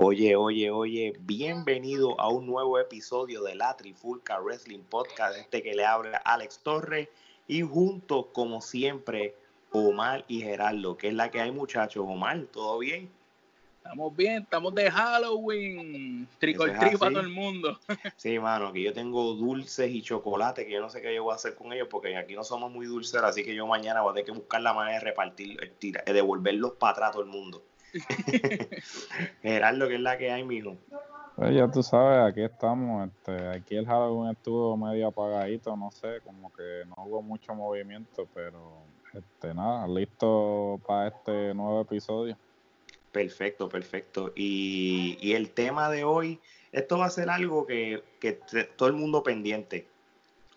Oye, oye, oye, bienvenido a un nuevo episodio de la Trifulca Wrestling Podcast, este que le habla Alex Torres y junto, como siempre, Omar y Gerardo, que es la que hay muchachos. Omar, ¿todo bien? Estamos bien, estamos de Halloween, tricol para todo el mundo. Sí, mano, que yo tengo dulces y chocolate, que yo no sé qué yo voy a hacer con ellos, porque aquí no somos muy dulceros, así que yo mañana voy a tener que buscar la manera de repartir, de devolverlos para atrás a todo el mundo. Gerardo, ¿qué es la que hay, mijo? Pues ya tú sabes, aquí estamos. Este, aquí el Halloween estuvo medio apagadito, no sé, como que no hubo mucho movimiento, pero este, nada, listo para este nuevo episodio. Perfecto, perfecto. Y, el tema de hoy, esto va a ser algo que, que todo el mundo pendiente,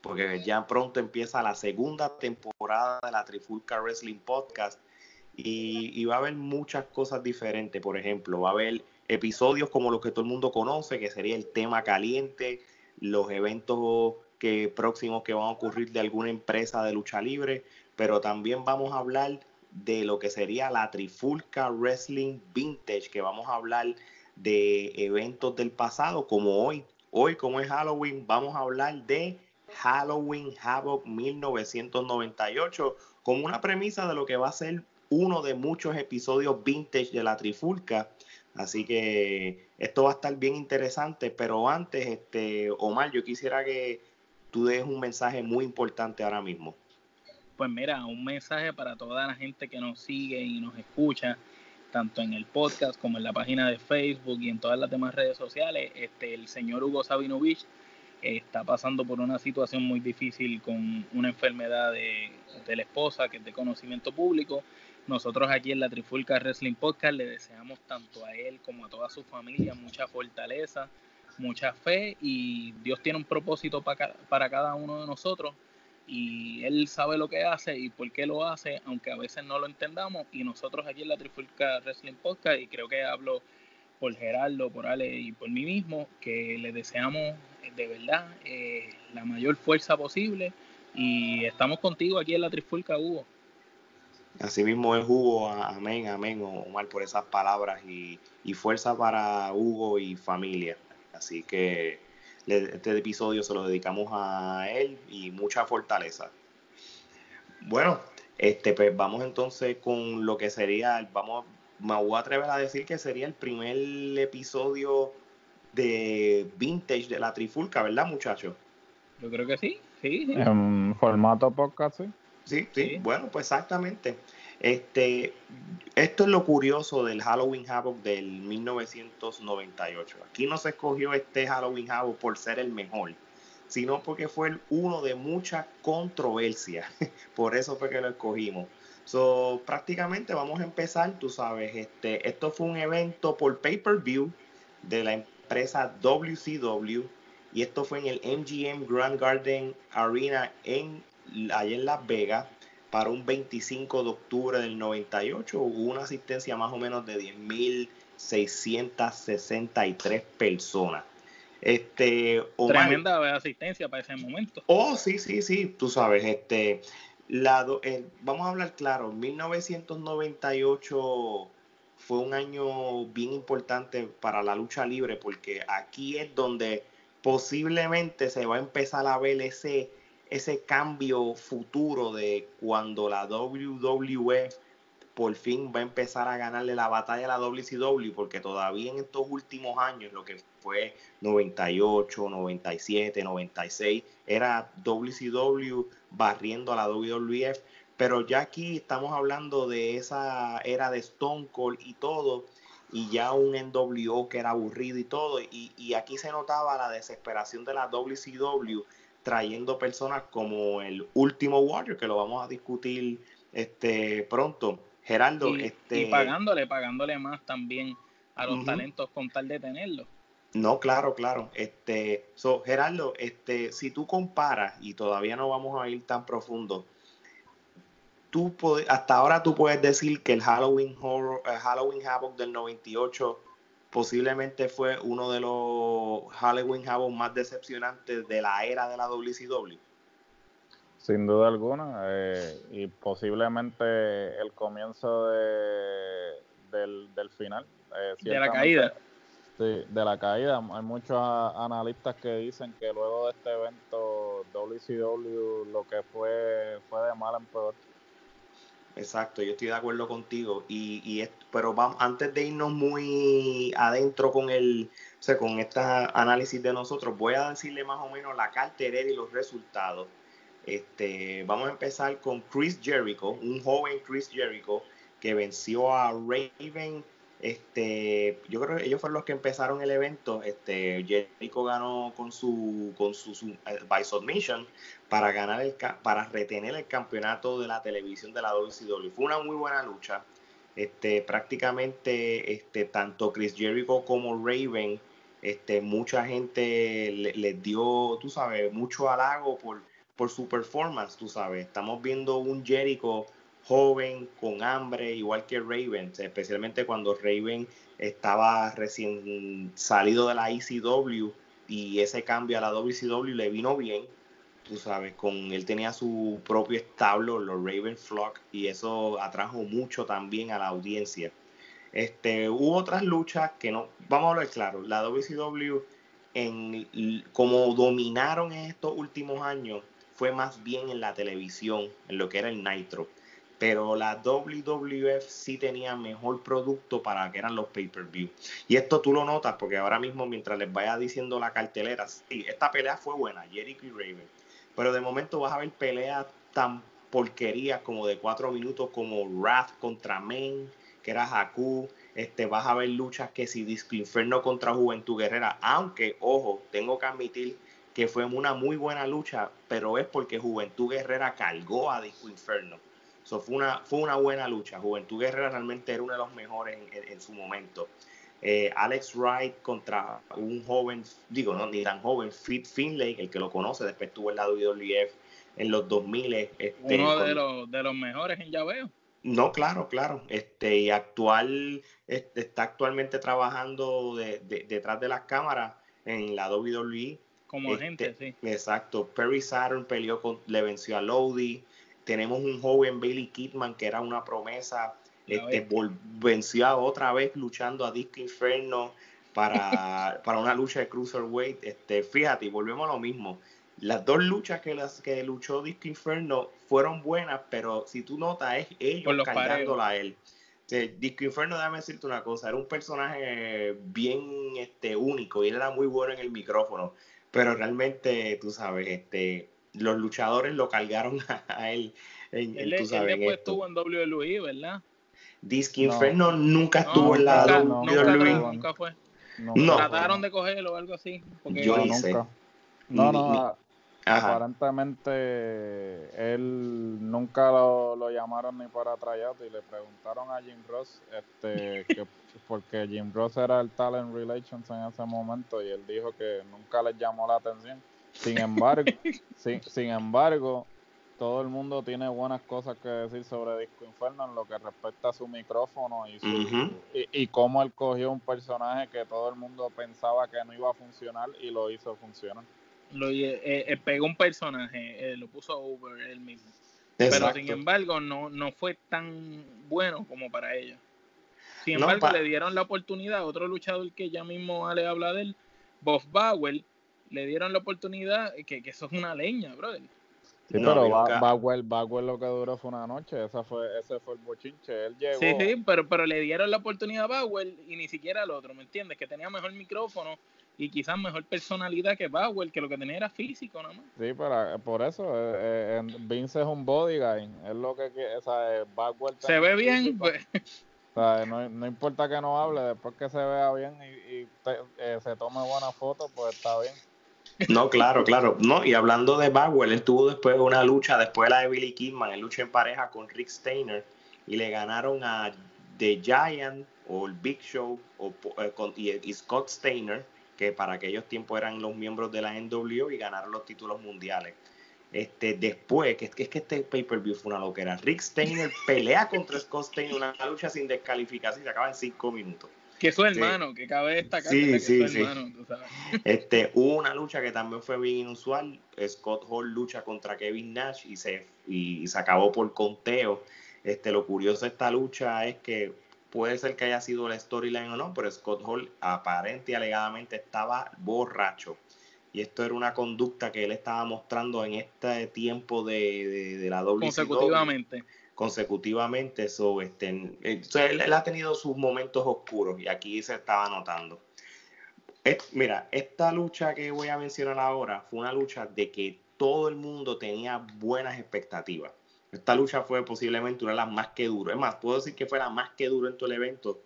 porque ya pronto empieza la segunda temporada de la Trifulca Wrestling Podcast y, va a haber muchas cosas diferentes. Por ejemplo, va a haber episodios como los que todo el mundo conoce, que sería el tema caliente, los eventos que próximos que van a ocurrir de alguna empresa de lucha libre, pero también vamos a hablar de lo que sería la Trifulca Wrestling Vintage, que vamos a hablar de eventos del pasado, como hoy. Hoy, como es Halloween, vamos a hablar de Halloween Havoc 1998, como una premisa de lo que va a ser uno de muchos episodios vintage de la Trifulca. Así que esto va a estar bien interesante, pero antes, este, Omar, yo quisiera que tú des un mensaje muy importante ahora mismo. Pues mira, un mensaje para toda la gente que nos sigue y nos escucha, tanto en el podcast como en la página de Facebook y en todas las demás redes sociales. Este, el señor Hugo Sabinovich está pasando por una situación muy difícil con una enfermedad de, de la esposa que es de conocimiento público nosotros aquí en la Trifulca Wrestling Podcast le deseamos tanto a él como a toda su familia mucha fortaleza, mucha fe y Dios tiene un propósito para, cada uno de nosotros y él sabe lo que hace y por qué lo hace, aunque a veces no lo entendamos y nosotros aquí en la Trifulca Wrestling Podcast y creo que hablo por Gerardo, por Ale y por mí mismo, que le deseamos de verdad eh, la mayor fuerza posible y estamos contigo aquí en la Trifulca Hugo. Así mismo es Hugo, amén, amén, Omar, por esas palabras y, fuerza para Hugo y familia. Así que este episodio se lo dedicamos a él y mucha fortaleza. Bueno, este, pues vamos entonces con lo que sería, vamos, me voy a atrever a decir que sería el primer episodio de Vintage de la Trifulca, ¿verdad, muchachos? Yo creo que sí, sí. sí. En formato podcast, sí. Sí, sí, bueno, pues exactamente. Este, esto es lo curioso del Halloween Havoc del 1998. Aquí no se escogió este Halloween Havoc por ser el mejor, sino porque fue uno de mucha controversia. por eso fue que lo escogimos. So, prácticamente vamos a empezar, tú sabes, este, esto fue un evento por pay-per-view de la empresa WCW y esto fue en el MGM Grand Garden Arena en allá en Las Vegas para un 25 de octubre del 98 hubo una asistencia más o menos de 10.663 personas. Este, Tremenda asistencia para ese momento. Oh, sí, sí, sí, tú sabes, este, eh, vamos a hablar claro, 1998 fue un año bien importante para la lucha libre porque aquí es donde posiblemente se va a empezar a ver ese ese cambio futuro de cuando la WWE por fin va a empezar a ganarle la batalla a la WCW, porque todavía en estos últimos años, lo que fue 98, 97, 96, era WCW barriendo a la WWF, pero ya aquí estamos hablando de esa era de Stone Cold y todo, y ya un NWO que era aburrido y todo, y aquí se notaba la desesperación de la WCW trayendo personas como el último Warrior, que lo vamos a discutir este pronto. Geraldo, y, este... y pagándole, pagándole más también a los talentos con tal de tenerlo. No, claro, claro. Este, so, Gerardo, este, si tú comparas, y todavía no vamos a ir tan profundo, tú hasta ahora tú puedes decir que el Halloween Horror, el Halloween Havoc del 98 posiblemente fue uno de los Halloween Havoc más decepcionantes de la era de la WCW. Sin duda alguna, eh, y posiblemente el comienzo de, del, del final. Eh, de la caída. Sí, de la caída. Hay muchos analistas que dicen que luego de este evento WCW lo que fue fue de mal en peor. Exacto, yo estoy de acuerdo contigo. Y, y pero vamos, antes de irnos muy adentro con el, o sea, con este análisis de nosotros, voy a decirle más o menos la cartera y los resultados. Este, vamos a empezar con Chris Jericho, un joven Chris Jericho que venció a Raven este, yo creo que ellos fueron los que empezaron el evento. Este, Jericho ganó con su, con su, eh, by submission para ganar el, para retener el campeonato de la televisión de la WCW. Fue una muy buena lucha. Este, prácticamente, este, tanto Chris Jericho como Raven, este, mucha gente les dio, tú sabes, mucho halago por, por su performance, tú sabes. Estamos viendo un Jericho joven, con hambre, igual que Raven, especialmente cuando Raven estaba recién salido de la ECW y ese cambio a la WCW le vino bien, tú sabes, con él tenía su propio establo, los Raven Flock, y eso atrajo mucho también a la audiencia. Este, hubo otras luchas que no, vamos a hablar claro, la WCW en como dominaron en estos últimos años fue más bien en la televisión, en lo que era el Nitro pero la WWF sí tenía mejor producto para que eran los pay-per-view. Y esto tú lo notas porque ahora mismo mientras les vaya diciendo la cartelera, sí, esta pelea fue buena, Jericho y Raven, pero de momento vas a ver peleas tan porquerías como de cuatro minutos como Wrath contra Men, que era Haku, este, vas a ver luchas que si Disco Inferno contra Juventud Guerrera, aunque, ojo, tengo que admitir que fue una muy buena lucha, pero es porque Juventud Guerrera cargó a Disco Inferno fue, una, fue una buena lucha. Juventud Guerrera realmente era uno de los mejores en, su momento. Eh, Alex Wright contra un joven, digo, no, ni tan joven, Fit Finlay, el que lo conoce, después tuvo el lado WWF en los 2000. Este, uno de, los, de los mejores en llaveo. No, claro, claro. Este, y actual, este, está actualmente trabajando detrás de las cámaras en la WWE. Como este, agente, sí. Exacto. Perry Saturn peleó con, le venció a Lodi. Tenemos un joven Bailey Kidman que era una promesa. Este, venció otra vez luchando a Disco Inferno para, para una lucha de Cruiserweight. Este, fíjate, volvemos a lo mismo. Las dos luchas que, las, que luchó Disco Inferno fueron buenas, pero si tú notas, es ellos cargándola a él. Disco Inferno, déjame decirte una cosa, era un personaje bien este, único y él era muy bueno en el micrófono, pero realmente, tú sabes, este, los luchadores lo cargaron a él. En, él, tú sabes, después estuvo en WWE, ¿verdad? Disque Inferno nunca estuvo en la WWE. Nunca, fue. No, Trataron de cogerlo o algo así. Yo no, nunca. No, no, aparentemente él nunca lo, lo, llamaron ni para tryout y le preguntaron a Jim Ross este que porque Jim Ross era el talent relations en ese momento y él dijo que nunca les llamó la atención sin embargo, sin, sin embargo, todo el mundo tiene buenas cosas que decir sobre Disco Inferno en lo que respecta a su micrófono y, su, y, cómo él cogió un personaje que todo el mundo pensaba que no iba a funcionar y lo hizo funcionar. Lo, eh, eh, pegó un personaje, eh, lo puso over él mismo. Pero sin embargo, no, no fue tan bueno como para ellos. Sin embargo, le dieron la oportunidad a otro luchador que ya mismo le habla de él, Bob Bauer, le dieron la oportunidad, que, que eso es una leña, brother. Sí, pero Bagwell, lo que duró fue una noche, esa fue, ese fue el bochinche, él llegó. Sí, sí, pero, pero le dieron la oportunidad a Bagwell y ni siquiera al otro, ¿me entiendes? Que tenía mejor micrófono y quizás mejor personalidad que Bagwell, que lo que tenía era físico nada más. Sí, pero eh, por eso, eh, eh Vince es un body guy, es lo que, o sea, Bagwell... Se ve bien, pues. O sea, no, no, importa que no hable, después que se vea bien y, y eh, se tome buena foto, pues está bien. No, claro, claro. No, y hablando de Bagwell, él tuvo después una lucha, después de la de Billy Kidman, él lucha en pareja con Rick Steiner y le ganaron a The Giant o el Big Show o, eh, y, Scott Steiner, que para aquellos tiempos eran los miembros de la NWO y ganaron los títulos mundiales. Este, después, que es que este pay-per-view fue una loquera. Rick Steiner pelea contra Scott Steiner, una lucha sin descalificación y se acaba en cinco minutos. Que su hermano, que cabe destacar sí, que sí, sí. hermano, Este, hubo una lucha que también fue bien inusual. Scott Hall lucha contra Kevin Nash y se, y, se acabó por conteo. Este, lo curioso de esta lucha es que puede ser que haya sido la storyline o no, pero Scott Hall aparente y alegadamente estaba borracho. Y esto era una conducta que él estaba mostrando en este tiempo de, de, la WCW. Consecutivamente consecutivamente. So, este, él, ha tenido sus momentos oscuros y aquí se estaba notando. mira, esta lucha que voy a mencionar ahora fue una lucha de que todo el mundo tenía buenas expectativas. Esta lucha fue posiblemente una de las más que duro. Es más, puedo decir que fue la más que duro en todo el evento.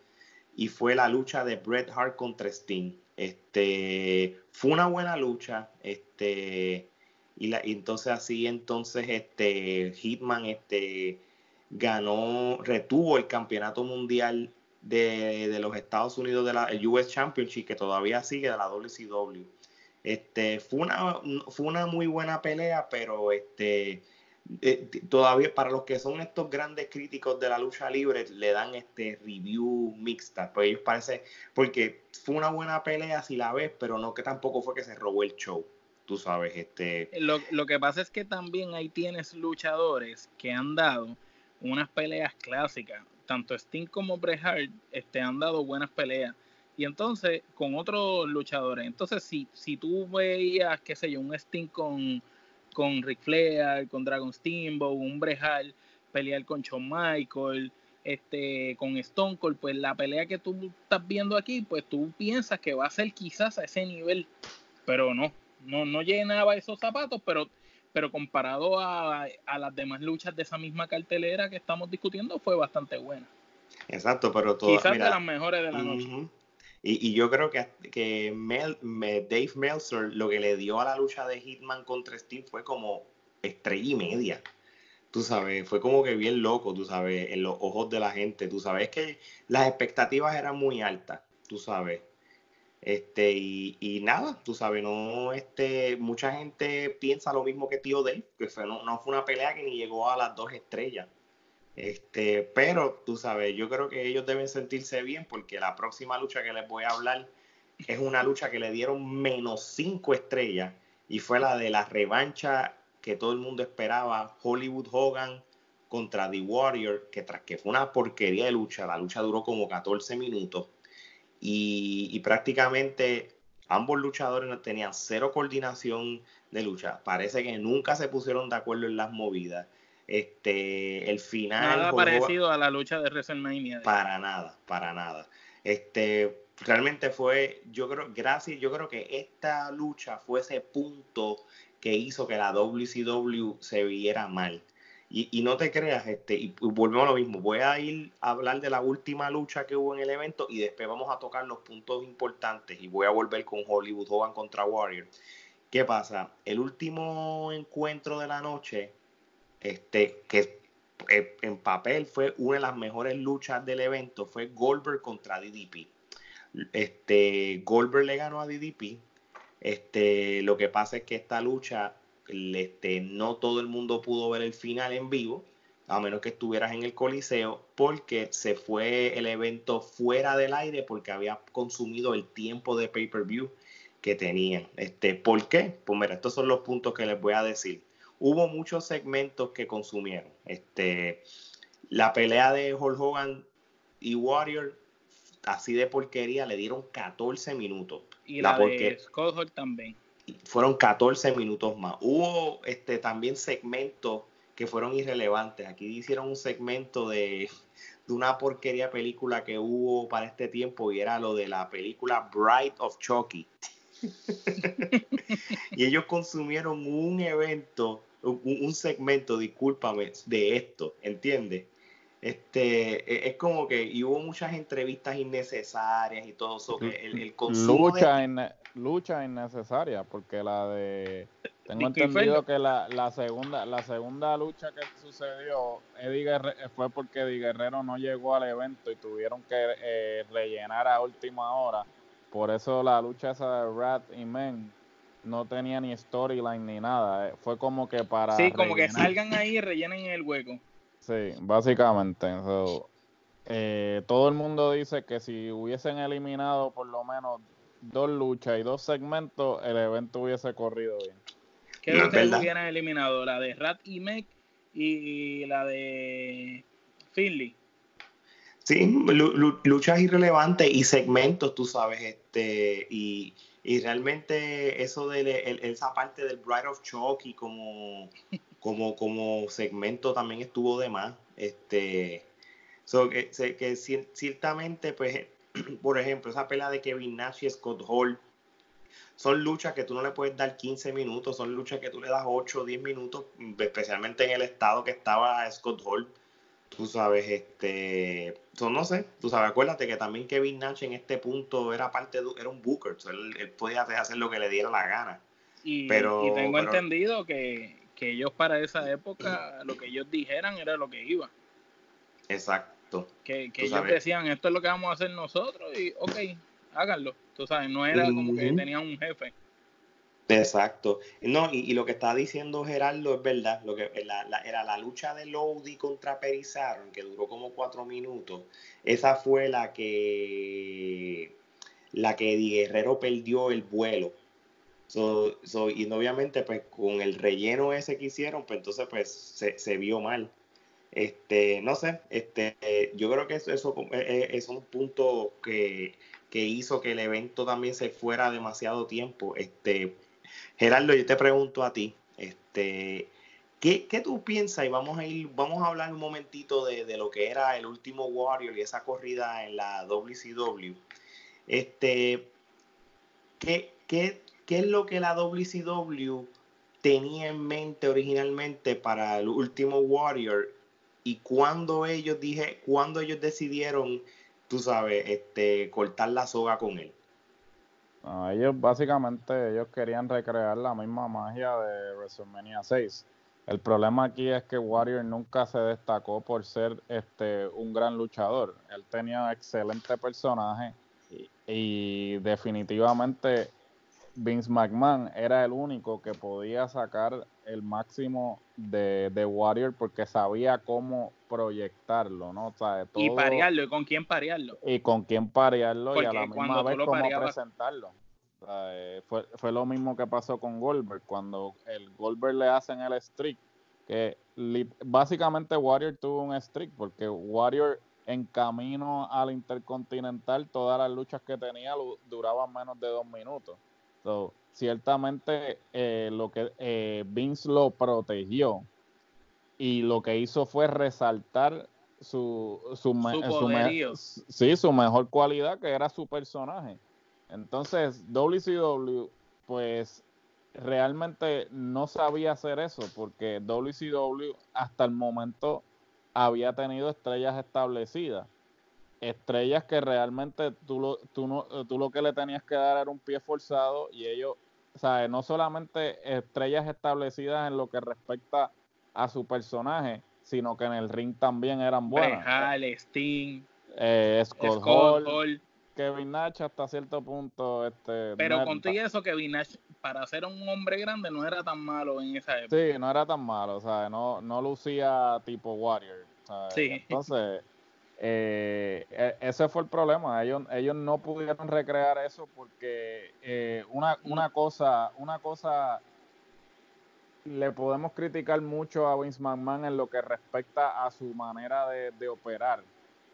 Y fue la lucha de Bret Hart contra Sting. Este, fue una buena lucha. Este, y, la, y entonces así, entonces, este, Hitman, este, ganó, retuvo el campeonato mundial de, los Estados Unidos de la US Championship, que todavía sigue de la WCW. Este, fue una, fue una muy buena pelea, pero este, eh, todavía para los que son estos grandes críticos de la lucha libre, le dan este review mixta. Pues ellos parece, porque fue una buena pelea si la ves, pero no que tampoco fue que se robó el show. Tú sabes, este. Lo, lo que pasa es que también ahí tienes luchadores que han dado unas peleas clásicas. Tanto Sting como Bret este, han dado buenas peleas. Y entonces, con otros luchadores. Entonces, si, si tú veías, qué sé yo, un Sting con, con Ric Flair, con Dragon Steamboat, un Bret pelear con Shawn Michael, este, con Stone Cold, pues la pelea que tú estás viendo aquí, pues tú piensas que va a ser quizás a ese nivel, pero no, no, no llenaba esos zapatos, pero pero comparado a, las demás luchas de esa misma cartelera que estamos discutiendo, fue bastante buena. Exacto, pero todas. Quizás de las mejores de la noche. Y, yo creo que, que Dave Meltzer lo que le dio a la lucha de Hitman contra Steve fue como estrella y media. Tú sabes, fue como que bien loco, tú sabes, en los ojos de la gente. Tú sabes que las expectativas eran muy altas, tú sabes. Este, y, nada, tú sabes, no, este, mucha gente piensa lo mismo que tío Dave, que fue, no, fue una pelea que ni llegó a las dos estrellas. Este, pero tú sabes, yo creo que ellos deben sentirse bien porque la próxima lucha que les voy a hablar es una lucha que le dieron menos cinco estrellas y fue la de la revancha que todo el mundo esperaba, Hollywood Hogan contra The Warrior, que tras que fue una porquería de lucha, la lucha duró como 14 minutos y, prácticamente ambos luchadores tenían cero coordinación de lucha. Parece que nunca se pusieron de acuerdo en las movidas. Este, el final. Nada parecido a la lucha de WrestleMania. Para nada, para nada. Este, realmente fue, yo creo, gracias, yo creo que esta lucha fue ese punto que hizo que la WCW se viera mal. Y, no te creas, este, y volvemos a lo mismo, voy a ir a hablar de la última lucha que hubo en el evento y después vamos a tocar los puntos importantes y voy a volver con Hollywood Hogan contra Warrior. ¿Qué pasa? El último encuentro de la noche, este, que eh, en papel fue una de las mejores luchas del evento, fue Goldberg contra DDP. Este, Goldberg le ganó a DDP. Este, lo que pasa es que esta lucha este, no todo el mundo pudo ver el final en vivo, a menos que estuvieras en el Coliseo, porque se fue el evento fuera del aire porque había consumido el tiempo de pay-per-view que tenían. Este, ¿Por qué? Pues mira, estos son los puntos que les voy a decir. Hubo muchos segmentos que consumieron. Este, la pelea de Hulk Hogan y Warrior, así de porquería, le dieron 14 minutos. Y la, de Scott también fueron 14 minutos más. Hubo este, también segmentos que fueron irrelevantes. Aquí hicieron un segmento de, una porquería película que hubo para este tiempo y era lo de la película Bright of Chucky. y ellos consumieron un evento, un, segmento, discúlpame, de esto, ¿entiendes? Este, e, es como que y hubo muchas entrevistas innecesarias y todo eso. Que el, el consumo lucha, lucha innecesaria, porque la de. Tengo entendido que la, la, segunda la segunda lucha que sucedió Eddie fue porque Eddie Guerrero no llegó al evento y tuvieron que eh, rellenar a última hora. Por eso la lucha esa de Rat y Men no tenía ni storyline ni nada. Eh, fue como que para. Sí, como que salgan ahí y rellenen el hueco. Sí, básicamente. Eh, todo el mundo dice que si hubiesen eliminado por lo menos dos luchas y dos segmentos, el evento hubiese corrido bien. ¿Qué no, ustedes hubieran eliminado? ¿La de Rat y Meg y la de Finley? Sí, luchas irrelevantes y segmentos, tú sabes, este, y, y realmente eso de esa parte del Bride of Chucky como, como, como segmento también estuvo de más. Este, que, que ciertamente, pues, por ejemplo, esa pelea de Kevin Nash y Scott Hall son luchas que tú no le puedes dar 15 minutos, son luchas que tú le das 8 o 10 minutos, especialmente en el estado que estaba Scott Hall tú sabes, este, no sé, tú sabes, acuérdate que también Kevin Nash en este punto era parte de, era un booker, él, podía hacer lo que le diera la gana. Y, pero, tengo entendido que, ellos para esa época lo que ellos dijeran era lo que iba. Exacto. Que, ellos decían, esto es lo que vamos a hacer nosotros y ok, háganlo. Tú sabes, no era como que tenían un jefe. Exacto. No, y, lo que está diciendo Gerardo es verdad. Lo que era la lucha de Lodi contra Perizaron, que duró como cuatro minutos. Esa fue la que la que Di Guerrero perdió el vuelo. Y obviamente, pues con el relleno ese que hicieron, pues entonces pues se, vio mal. Este, no sé, este, yo creo que eso, eso eh, eh, es un punto que, que hizo que el evento también se fuera demasiado tiempo. Este, Gerardo, yo te pregunto a ti, este, ¿qué, tú piensas? Y vamos a ir, vamos a hablar un momentito de, lo que era el último Warrior y esa corrida en la WCW. Este, ¿qué, qué, qué es lo que la WCW tenía en mente originalmente para el último Warrior? Y cuando ellos dije, cuando ellos decidieron, tú sabes, este, cortar la soga con él ellos básicamente ellos querían recrear la misma magia de WrestleMania 6. El problema aquí es que Warrior nunca se destacó por ser este un gran luchador. Él tenía excelente personaje y, definitivamente Vince McMahon era el único que podía sacar el máximo de, de Warrior porque sabía cómo proyectarlo, ¿no? y parearlo, ¿y con quién parearlo? Y con quién parearlo y a la misma vez cómo presentarlo. Eh, fue, fue lo mismo que pasó con Goldberg, cuando el Goldberg le hacen el streak, que básicamente Warrior tuvo un streak, porque Warrior en camino al Intercontinental, todas las luchas que tenía duraban menos de dos minutos. Ciertamente eh, lo que eh, Vince lo protegió y lo que hizo fue resaltar su, su, sí, su mejor cualidad, que era su personaje. Entonces, WCW, pues realmente no sabía hacer eso, porque WCW hasta el momento había tenido estrellas establecidas. Estrellas que realmente tú lo, tú, no, tú lo que le tenías que dar era un pie forzado y ellos, ¿sabes? No solamente estrellas establecidas en lo que respecta a su personaje, sino que en el ring también eran buenas. Sting, eh, Scott, Hall, Kevin Nash hasta cierto punto. Este, Pero con todo eso, Kevin Nash, para ser un hombre grande, no era tan malo en esa época. Sí, no era tan malo, o sea, no, no lucía tipo Warrior. Sí. Entonces, eh, e, ese fue el problema. Ellos, ellos no pudieron recrear eso porque eh, una, una cosa, una cosa le podemos criticar mucho a Vince McMahon en lo que respecta a su manera de, de operar,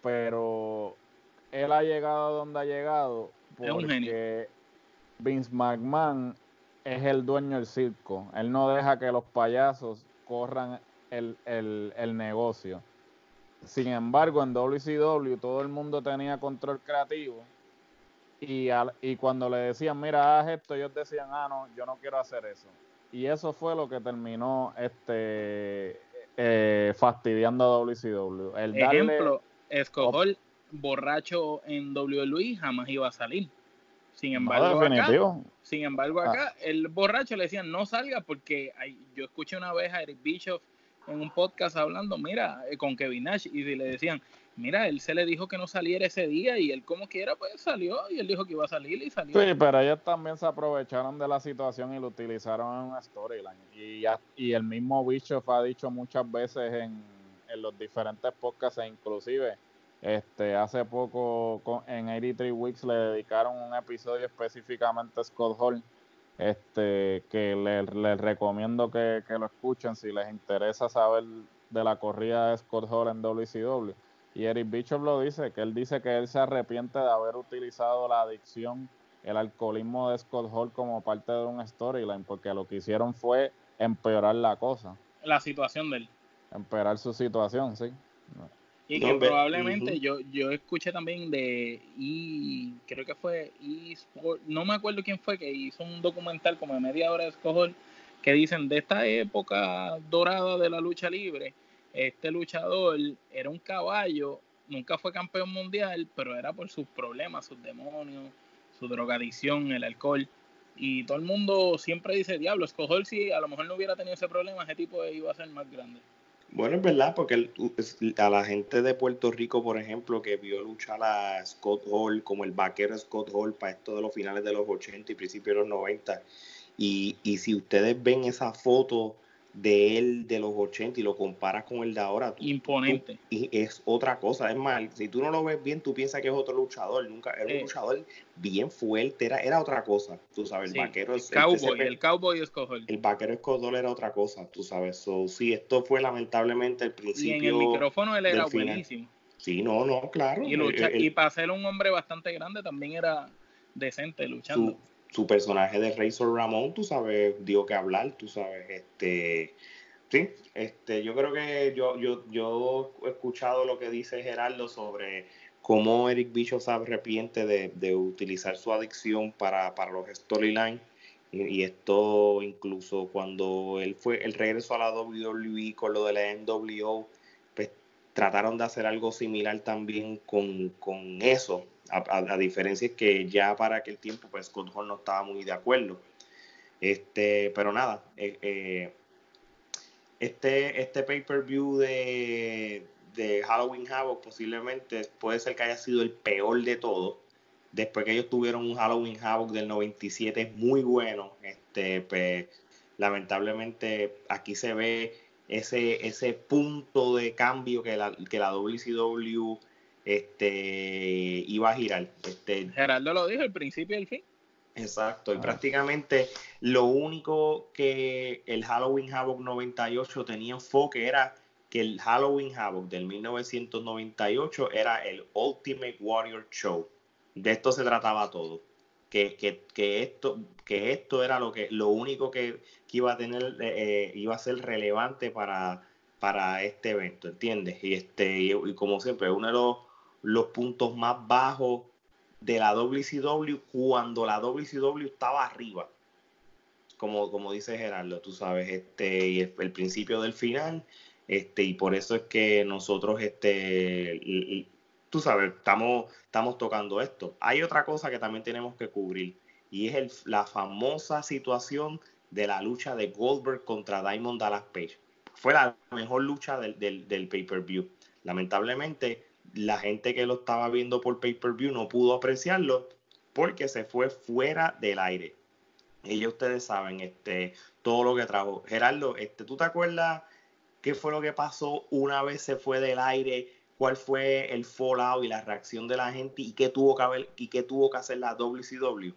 pero él ha llegado a donde ha llegado porque Vince McMahon es el dueño del circo. Él no deja que los payasos corran el, negocio. Sin embargo, en WCW todo el mundo tenía control creativo y, y cuando le decían, mira, haz esto, ellos decían, ah, no, yo no quiero hacer eso. Y eso fue lo que terminó este eh, fastidiando a WCW. El Ejemplo, Escojol borracho en WWE jamás iba a salir. Sin embargo, acá, sin embargo, ah. acá el borracho le decían no salga porque yo escuché una vez a Eric Bischoff en un podcast hablando, mira, eh, con Kevin Nash y le decían, mira, él se le dijo que no saliera ese día y él como quiera pues salió y él dijo que iba a salir y salió. Sí, pero ellos también se aprovecharon de la situación y lo utilizaron en una storyline. Y, y el mismo Bischoff ha dicho muchas veces en, en los diferentes podcasts e inclusive este, hace poco en 83 Weeks le dedicaron un episodio específicamente a Scott Hall, este, que les recomiendo que, lo escuchen si les interesa saber de la corrida de Scott Hall en WCW. Y Eric Bishop lo dice, que él dice que él se arrepiente de haber utilizado la adicción, el alcoholismo de Scott Hall como parte de un storyline, porque lo que hicieron fue empeorar la cosa. La situación de él. Empeorar su situación, sí. Y que probablemente yo, yo escuché también de, y creo que fue, no me acuerdo quién fue, que hizo un documental como de media hora de escojol, que dicen de esta época dorada de la lucha libre, este luchador era un caballo, nunca fue campeón mundial, pero era por sus problemas, sus demonios, su drogadicción, el alcohol. Y todo el mundo siempre dice, diablo, Escojol si a lo mejor no hubiera tenido ese problema, ese tipo iba a ser más grande. Bueno, es verdad, porque a la gente de Puerto Rico, por ejemplo, que vio luchar a Scott Hall como el vaquero Scott Hall para esto de los finales de los 80 y principios de los 90, y, y si ustedes ven esa foto de él de los 80 y lo comparas con el de ahora. Imponente. y es otra cosa. Es más, si tú no lo ves bien, tú piensas que es otro luchador. Nunca era un eh. luchador bien fuerte, era, era otra cosa. Tú sabes, el vaquero el cowboy, el cowboy es El vaquero escojol era otra cosa, tú sabes. So, sí, esto fue lamentablemente el principio. Y en el micrófono él era buenísimo. Sí, no, no, claro. Y, y para ser un hombre bastante grande también era decente luchando su personaje de Razor Ramón, tú sabes, dio que hablar, tú sabes, este, sí, este, yo creo que yo, yo, yo he escuchado lo que dice Gerardo sobre cómo Eric Bischoff se arrepiente de, utilizar su adicción para, para los storylines. Y, esto incluso cuando él fue, el regreso a la WWE con lo de la NWO, trataron de hacer algo similar también con, con eso, a, diferencia es que ya para aquel tiempo, pues Scott Hall no estaba muy de acuerdo. Este, pero nada, eh, eh, este, este pay-per-view de, de Halloween Havoc posiblemente puede ser que haya sido el peor de todo. Después que ellos tuvieron un Halloween Havoc del 97 es muy bueno. Este, pues, lamentablemente aquí se ve ese, ese punto de cambio que la, que la WCW este, iba a girar. Este, Gerardo lo dijo, el principio y el fin. Exacto, y ah. prácticamente lo único que el Halloween Havoc 98 tenía enfoque era que el Halloween Havoc del 1998 era el Ultimate Warrior Show. De esto se trataba todo. Que, que, esto, que esto era lo que lo único que, iba a tener, eh, iba a ser relevante para, para este evento, ¿entiendes? Y este, y como siempre, uno de los los puntos más bajos de la WCW cuando la WCW estaba arriba. Como, como dice Gerardo, tú sabes, este, y el, principio del final, este, y por eso es que nosotros, este, tú sabes, estamos, estamos tocando esto. Hay otra cosa que también tenemos que cubrir, y es el, la famosa situación de la lucha de Goldberg contra Diamond Dallas Page. Fue la mejor lucha del, del, del pay-per-view. Lamentablemente, la gente que lo estaba viendo por pay-per-view no pudo apreciarlo porque se fue fuera del aire. Y ustedes saben este, todo lo que trajo. Gerardo, este, ¿tú te acuerdas qué fue lo que pasó una vez se fue del aire? ¿Cuál fue el fallout y la reacción de la gente? ¿Y qué tuvo que, haber, y qué tuvo que hacer la WCW?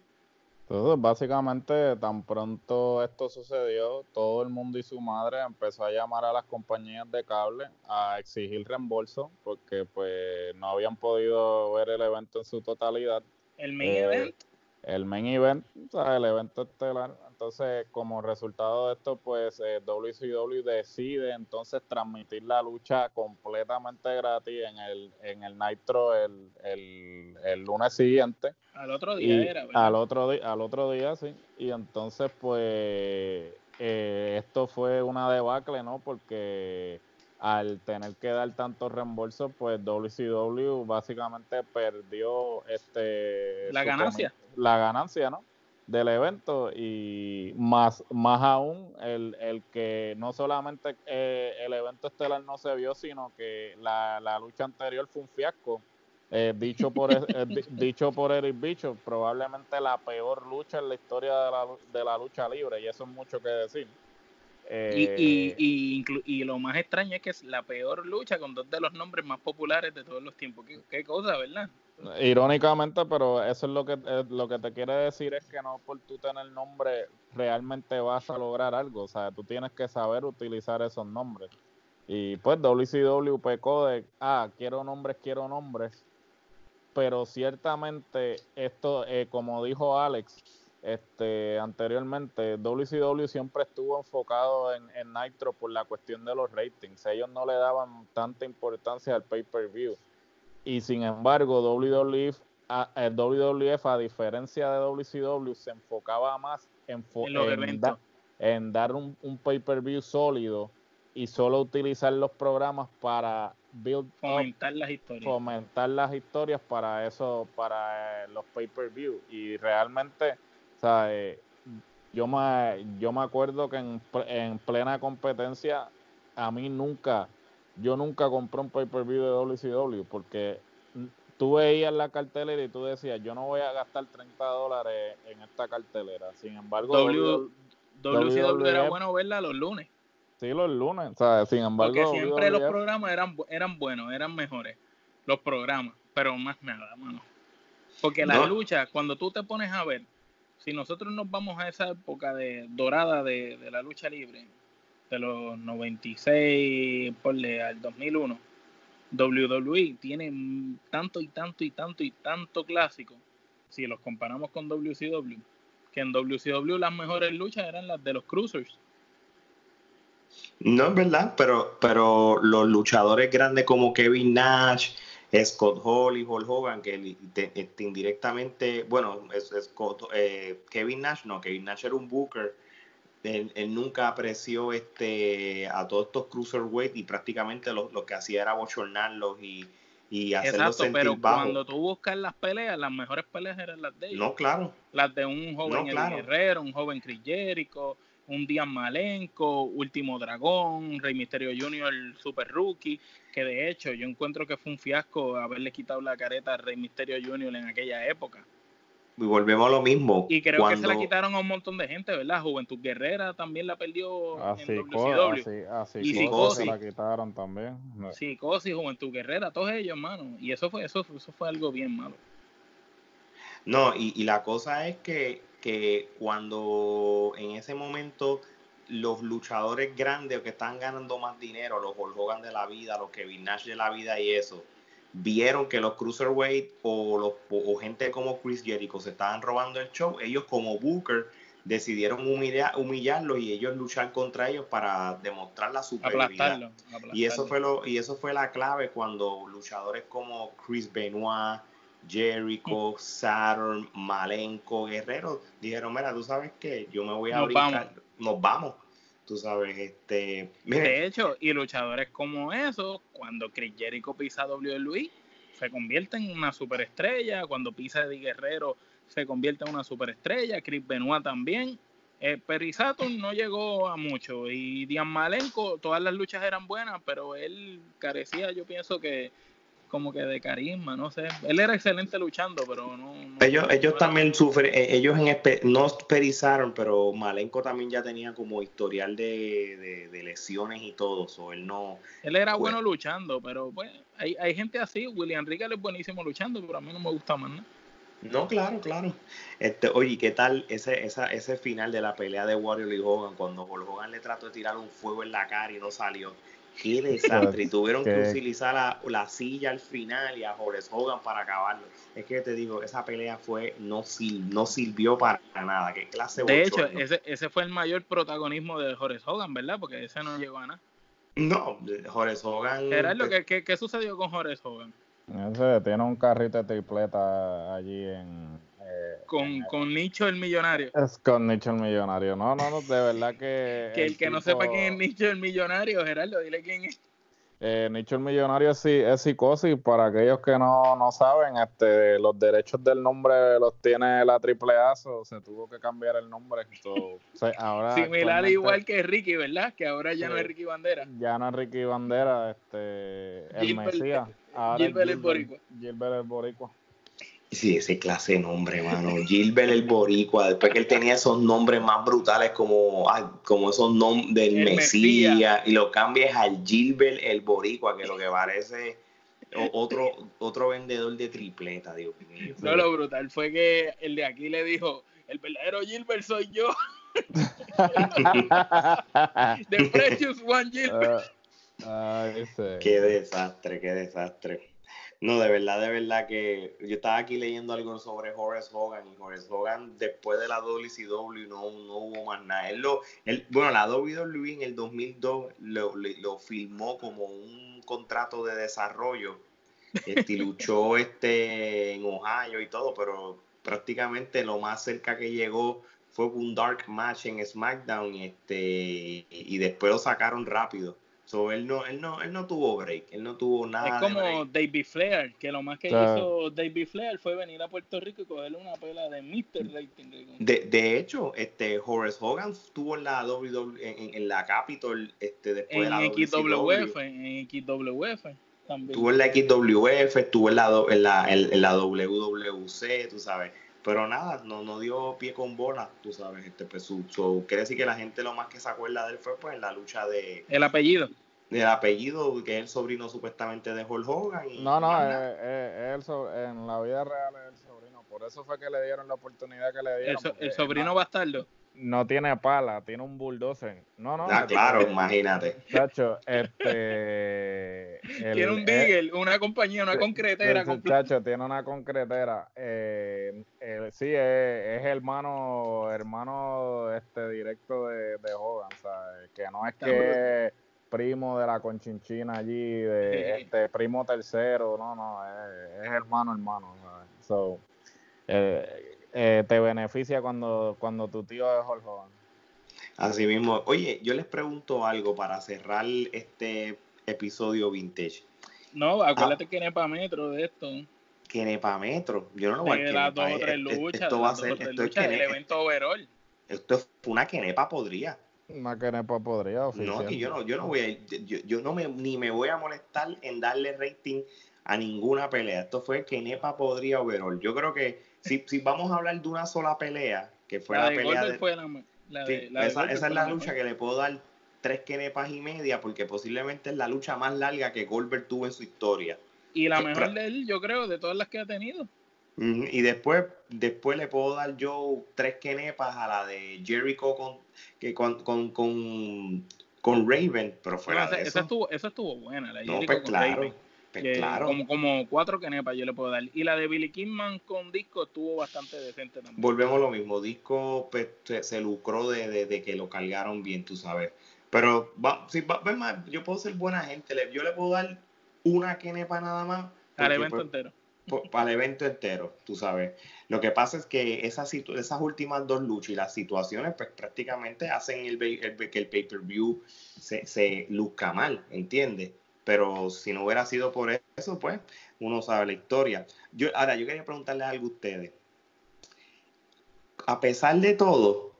Entonces, básicamente, tan pronto esto sucedió, todo el mundo y su madre empezó a llamar a las compañías de cable a exigir reembolso porque pues no habían podido ver el evento en su totalidad. ¿El main eh, event? El main event, o sea, el evento estelar. Entonces, como resultado de esto, pues eh, WCW decide entonces transmitir la lucha completamente gratis en el, en el Nitro el, el, lunes siguiente. Al otro día era, Al otro, día, al otro día, sí. Y entonces, pues, eh, esto fue una debacle, ¿no? Porque al tener que dar tantos reembolsos, pues WCW básicamente perdió este la ganancia. La ganancia, ¿no? Del evento y más, más aún el, el que no solamente eh, el evento estelar no se vio, sino que la, la lucha anterior fue un fiasco. Eh, dicho por eh, dicho por Eric Bicho, probablemente la peor lucha en la historia de la, de la lucha libre, y eso es mucho que decir. y, y, y, lo más extraño es que es la peor lucha con dos de los nombres más populares de todos los tiempos. Qué, cosa, ¿verdad? Irónicamente, pero eso es lo que lo que te quiere decir es que no por tú tener nombre realmente vas a lograr algo. O sea, tú tienes que saber utilizar esos nombres. Y pues WCW pecó de, ah, quiero nombres, quiero nombres pero ciertamente esto, eh, como dijo Alex este, anteriormente, WCW siempre estuvo enfocado en, Nitro por la cuestión de los ratings. Ellos no le daban tanta importancia al pay-per-view. Y sin embargo, WWF a, el WWF, a diferencia de WCW, se enfocaba más en, en, dar un, un pay-per-view sólido y solo utilizar los programas para build fomentar las historias. fomentar las historias para eso para eh, los pay per view y realmente o sea, eh, yo me yo me acuerdo que en, en, plena competencia a mí nunca yo nunca compré un pay per view de WCW porque tú veías la cartelera y tú decías yo no voy a gastar 30 dólares en esta cartelera sin embargo WCW era bueno verla los lunes Sí, los lunes, o sea, sin embargo. Porque siempre los programas eran, eran buenos, eran mejores. Los programas, pero más nada, mano. Porque la lucha, cuando tú te pones a ver, si nosotros nos vamos a esa época de dorada de, de la lucha libre, de los 96 porle, al 2001, WWE tiene tanto y tanto y tanto y tanto clásico, si los comparamos con WCW, que en WCW las mejores luchas eran las de los Cruisers no es verdad, pero, pero los luchadores grandes como Kevin Nash, Scott Hall y Hulk Hogan, que este, indirectamente, bueno, es, eh, Kevin Nash, no, Kevin Nash era un booker. Él, nunca apreció este a todos estos cruiserweight y prácticamente lo, que hacía era bochornarlos y, y hacerlos Exacto, pero cuando tú buscas las peleas, las mejores peleas eran las de ellos. No, claro. Las de un joven Guerrero, un joven Chris Jericho, un Díaz Malenko, Último Dragón, Rey Misterio Jr., el Super Rookie, que de hecho yo encuentro que fue un fiasco haberle quitado la careta a Rey Misterio Jr. en aquella época. Y volvemos a lo mismo. Y creo que se la quitaron a un montón de gente, ¿verdad? Juventud Guerrera también la perdió en WCW. Así, y Psicosis. la quitaron también. Psicosis, Juventud Guerrera, todos ellos, hermano. Y eso fue, eso, eso fue algo bien malo. No, y, y la cosa es que que cuando en ese momento los luchadores grandes que están ganando más dinero, los Hulk Hogan de la vida, los Kevin Nash de la vida y eso, vieron que los Cruiserweight o, los, o gente como Chris Jericho se estaban robando el show, ellos como Booker decidieron humillar, humillarlos y ellos luchar contra ellos para demostrar la superioridad. Y eso fue lo y eso fue la clave cuando luchadores como Chris Benoit Jericho, Saturn, Malenko, Guerrero, dijeron, mira, tú sabes que yo me voy a nos vamos. nos vamos. Tú sabes, este... De hecho, y luchadores como esos, cuando Chris Jericho pisa WWE, se convierte en una superestrella, cuando pisa Eddie Guerrero, se convierte en una superestrella, Chris Benoit también, eh, no llegó a mucho. Y Dian Malenko, todas las luchas eran buenas, pero él carecía, yo pienso que como que de carisma, no sé. Él era excelente luchando, pero no. ellos ellos también sufren, eh, ellos en no perizaron, pero Malenko también ya tenía como historial de, lesiones y todo, so él no. Él era bueno luchando, pero pues hay, hay gente así, William Rica es buenísimo luchando, pero a mí no me gusta más, ¿no? No, claro, claro. Este, oye, ¿qué tal ese, esa, ese final de la pelea de Warrior y Hogan cuando Hogan le trató de tirar un fuego en la cara y no salió? Qué desastre. Y tuvieron que, utilizar la, la, silla al final y a Horace Hogan para acabarlo. Es que te digo, esa pelea fue no, no sirvió para nada. ¿Qué clase de hecho, ese, ese fue el mayor protagonismo de Horace Hogan, ¿verdad? Porque ese no llegó a nada. No, Horace Hogan. Gerardo, ¿qué, qué, qué sucedió con Horace Hogan? Ese tiene un carrito de tripleta allí en, con, con Nicho el millonario. Es con Nicho el millonario. No, no, no, de verdad que. que el, que no sepa quién es Nicho el millonario, Gerardo, dile quién es. Eh, Nicho el Millonario es, es, psicosis. Para aquellos que no, no saben, este, los derechos del nombre los tiene la AAA, so, se tuvo que cambiar el nombre. ahora Similar igual que Ricky, ¿verdad? Que ahora ya no es Ricky Bandera. Ya no es Ricky Bandera, este, el Mesías. Gilbert el Boricua. Gilbert el Boricua. Sí, ese clase de nombre, mano. Gilbert el Boricua, después que él tenía esos nombres más brutales como, como esos nombres del Mesías, y lo cambias al Gilbert el Boricua, que lo que parece otro, otro vendedor de tripleta, Dios mío. No, lo brutal fue que el de aquí le dijo, el verdadero Gilbert soy yo. The Precious One Gilbert. Ah, qué desastre, qué desastre. No, de verdad, de verdad que yo estaba aquí leyendo algo sobre Horace Hogan y Horace Hogan después de la WCW no, no hubo más nada. Él lo, él, bueno, la WWE en el 2002 lo, lo, filmó como un contrato de desarrollo este, y luchó este, en Ohio y todo, pero prácticamente lo más cerca que llegó fue un dark match en SmackDown este, y después lo sacaron rápido. So, él no, él no, él no tuvo break, él no tuvo nada. Es como David Flair, que lo más que hizo David Flair fue venir a Puerto Rico y cogerle una pela de Mr. Rating. De, de hecho, este Horace Hogan estuvo en la WWE, en, en, la Capitol este, después de la XWF, en XWF también. Estuvo en la XWF, estuvo en la, en la, en la WWC, tú sabes pero nada, no, no dio pie con bola, tú sabes, este pues quiere decir que la gente lo más que se acuerda de él fue pues en la lucha de el apellido. El apellido, que es el sobrino supuestamente de Hulk Hogan. no, no, es, en la vida real es el sobrino. Por eso fue que le dieron la oportunidad que le dieron. El, sobrino bastardo no tiene pala, tiene un bulldozer. No, no. Ah, claro, imagínate. Chacho, este. Tiene un digger, una compañía, una concretera. Chacho, tiene una concretera. Eh, sí, es, hermano, hermano este directo de, de Hogan, ¿sabes? Que no es que primo de la conchinchina allí, de este primo tercero, no, no, es, hermano, hermano. ¿sabes? So, eh, eh, te beneficia cuando, cuando tu tío es Hulk Hogan. Así mismo. Oye, yo les pregunto algo para cerrar este episodio vintage. No, acuérdate ah, que Nepa Metro de esto. Que Nepa Metro. Yo no lo voy a tres luchas. Esto va a ser esto es el evento overall. Esto es una Kenepa podría. Una Kenepa podría, No, que yo no, yo no voy a, yo, yo no me, ni me voy a molestar en darle rating a ninguna pelea. Esto fue Kenepa podría overall. Yo creo que si, si vamos a hablar de una sola pelea, que fue la, pelea de, esa, es la lucha que le puedo dar tres kenepas y media, porque posiblemente es la lucha más larga que Goldberg tuvo en su historia. Y la mejor de él, yo creo, de todas las que ha tenido. Y después, después le puedo dar yo tres kenepas a la de Jericho con, que con, con, con, Raven, pero fuera de esa, estuvo, esa estuvo buena, la no, pues claro. Pues claro. Como, como cuatro kenepas yo le puedo dar. Y la de Billy Kidman con disco estuvo bastante decente también. Volvemos a lo mismo. Disco pues, se, lucró de, de, que lo cargaron bien, tú sabes. Pero va, si va, más, yo puedo ser buena gente. Yo le puedo dar una kenepa nada más. Al evento pues, entero. para el evento entero, tú sabes. Lo que pasa es que esas, esas últimas dos luchas y las situaciones, pues prácticamente hacen el, el que el pay-per-view se, se luzca mal, ¿entiendes? pero si no hubiera sido por eso, pues uno sabe la historia. Yo, ahora, yo quería preguntarle algo a ustedes. A pesar de todo,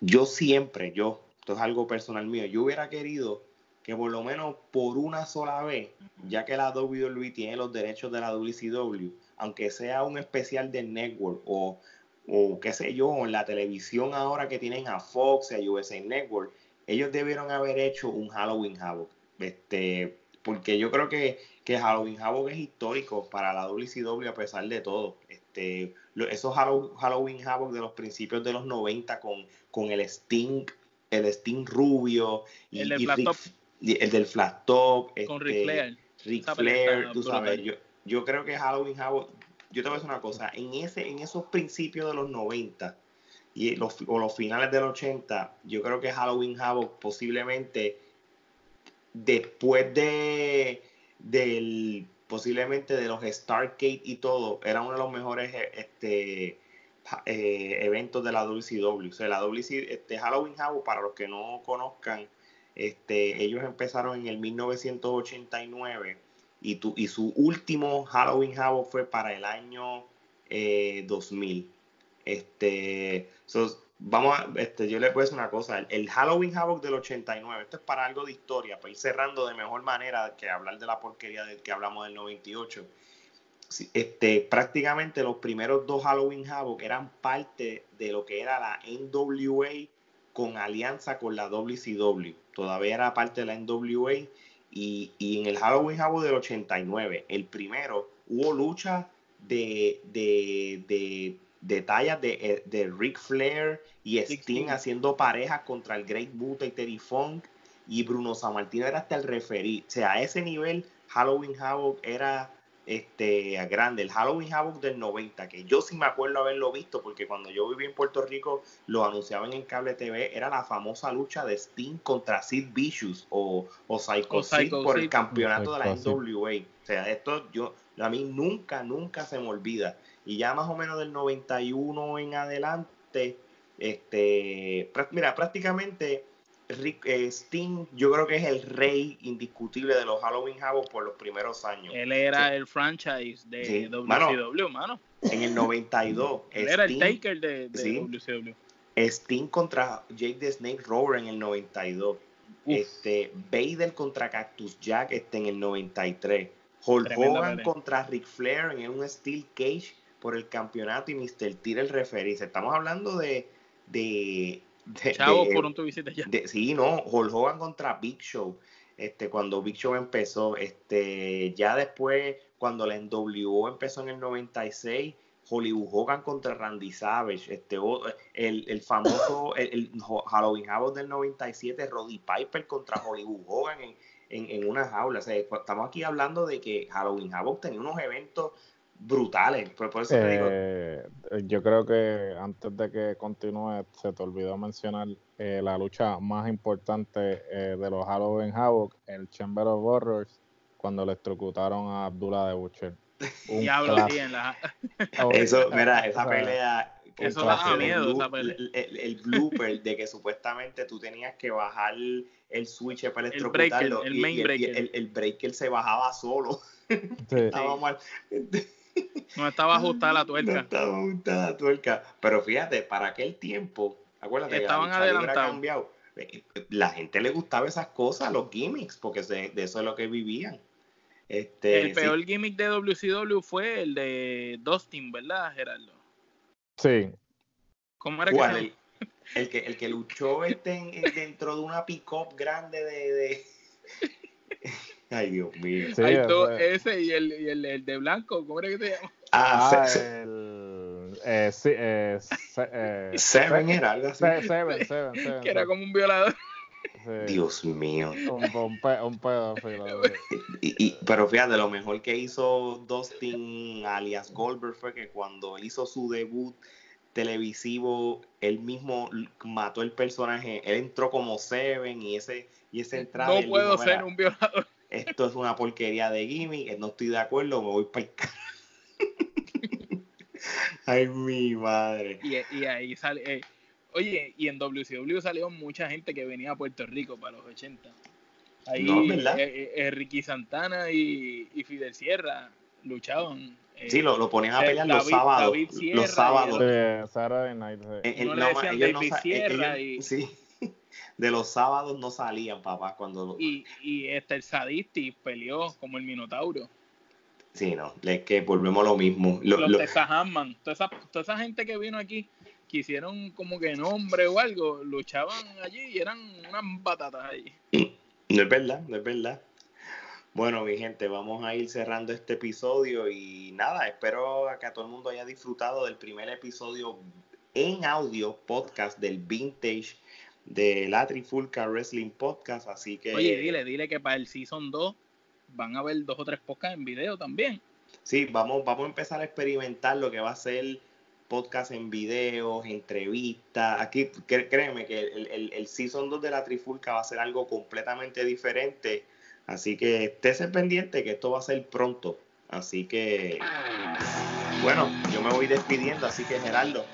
yo siempre, yo, esto es algo personal mío, yo hubiera querido que por lo menos por una sola vez, ya que la WWE tiene los derechos de la WCW, aunque sea un especial de network o, o qué sé yo, en la televisión ahora que tienen a Fox y a USA Network, ellos debieron haber hecho un Halloween Havoc. Este, porque yo creo que, que Halloween Havoc es histórico para la WCW a pesar de todo. Este, esos Halloween Havoc de los principios de los 90 con, con el Sting, el Sting rubio y el del flat top. El del flat top con Ric Flair. Ric Flair, tú sabes, yo, yo creo que Halloween Havoc, yo te voy a decir una cosa, en, ese, en esos principios de los 90 y los, o los finales del 80, yo creo que Halloween Havoc posiblemente después de del posiblemente de los Stargate y todo, era uno de los mejores este, eh, eventos de la WCW. O sea, la este Halloween Havoc, para los que no conozcan, este, ellos empezaron en el 1989 y, tu, y su último Halloween Havoc fue para el año 2000. Este, vamos a, este, yo les voy a decir una cosa, el, Halloween Havoc del 89, esto es para algo de historia, para ir cerrando de mejor manera que hablar de la porquería del que hablamos del 98. Este, prácticamente los primeros dos Halloween Havoc eran parte de lo que era la NWA con alianza con la WCW. Todavía era parte de la NWA y, y en el Halloween Havoc del 89, el primero, hubo lucha de, de, de detalles de, eh, de Ric Flair y Sting haciendo pareja contra el Great Muta y Terry Funk y Bruno Sammartino era hasta el referí. O sea, a ese nivel Halloween Havoc era este grande, el Halloween Havoc del 90, que yo sí me acuerdo haberlo visto porque cuando yo viví en Puerto Rico lo anunciaban en cable TV, era la famosa lucha de Sting contra Sid Vicious o, o Psycho, Sid por el campeonato de la NWA. O sea, esto yo a mí nunca, nunca se me olvida. Y ya más o menos del 91 en adelante, este, mira, prácticamente Rick, eh, Sting yo creo que es el rey indiscutible de los Halloween Havoc por los primeros años. Él era el franchise de WCW, mano, En el 92. Él era el Taker de, WCW. Sting contra Jake the Snake Rover en el 92. Este, Vader contra Cactus Jack este, en el 93. Hulk Hogan contra Ric Flair en un Steel Cage por el campeonato y Mr. T el referee. Estamos hablando de. de, Chavo, por un ya. sí, no. Hulk Hogan contra Big Show. Este, cuando Big Show empezó, este, ya después, cuando la NWO empezó en el 96, Hollywood Hogan contra Randy Savage, este, el, el famoso el, Halloween Havoc del 97, Roddy Piper contra Hollywood Hogan en, en, en una jaula. estamos aquí hablando de que Halloween Havoc tenía unos eventos brutales. Por, eso eh, Yo creo que antes de que continúe, se te olvidó mencionar eh, la lucha más importante eh, de los Halloween Havoc, el Chamber of Horrors, cuando le electrocutaron a Abdullah de Butcher. Diablo, sí, en la... Eso, mira, esa pelea eso da miedo. El, el, blooper de que supuestamente tú tenías que bajar el switch para electrocutarlo. El, main breaker. El, el, breaker se bajaba solo. estaba mal. No estaba ajustada la tuerca. No estaba ajustada la tuerca. Pero fíjate, para aquel tiempo, acuérdate Estaban que cambiado. Eh, la gente le gustaba esas cosas, los gimmicks, porque de eso es lo que vivían. Este, el peor gimmick de WCW fue el de Dustin, ¿verdad, Gerardo? Sí. ¿Cómo era que el, que el que luchó este dentro de una pick-up grande de, Ay, Dios mío. ese y, el, y el, el, de blanco, ¿cómo era que se llama? Ah, ah el... Eh, sí, eh, eh, Seven era algo así. Seven, Seven, Seven. Que era como un violador. Dios mío. Un, un, un pedófilo. Y, y, pero fíjate, lo mejor que hizo Dustin alias Goldberg fue que cuando hizo su debut televisivo, él mismo mató el personaje. Él entró como Seven y ese y ese entrada. No puedo ser un violador. Esto es una porquería de gimmick, no estoy de acuerdo, me voy para el Ay, mi madre. Y, ahí sale. Eh, Oye, y en WCW salió mucha gente que venía a Puerto Rico para los 80. Ahí no, ¿verdad? Eh, eh, Ricky Santana y, Fidel Sierra luchaban. Eh, sí, lo, lo, ponían a pelear los sábados. los sábados. De Saturday Night. no, le decían David Sierra y... Sí, de los sábados no salían, papá, cuando... Y, y este, el Sadisti peleó como el Minotauro. Sí, no, es que volvemos a lo mismo. los lo... Texas Hanman, toda esa, toda esa gente que vino aquí quisieron como que nombre o algo, luchaban allí y eran unas batatas ahí. No es verdad, no es verdad. Bueno, mi gente, vamos a ir cerrando este episodio y nada, espero que a todo el mundo haya disfrutado del primer episodio en audio podcast del Vintage de la Trifulca Wrestling Podcast, así que... Oye, dile, dile que para el Season 2 van a haber dos o tres podcasts en video también. Sí, vamos, vamos a empezar a experimentar lo que va a ser podcast en videos, entrevistas. Aquí, créeme que el, el, Season 2 de la Trifulca va a ser algo completamente diferente. Así que estés pendiente que esto va a ser pronto. Así que... bueno, yo me voy despidiendo, así que Gerardo,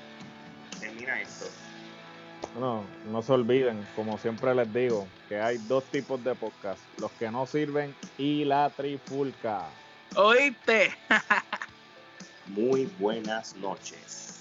termina esto. No, no se olviden, como siempre les digo, que hay dos tipos de podcast, los que no sirven y la trifulca. ¿Oíste? Muy buenas noches.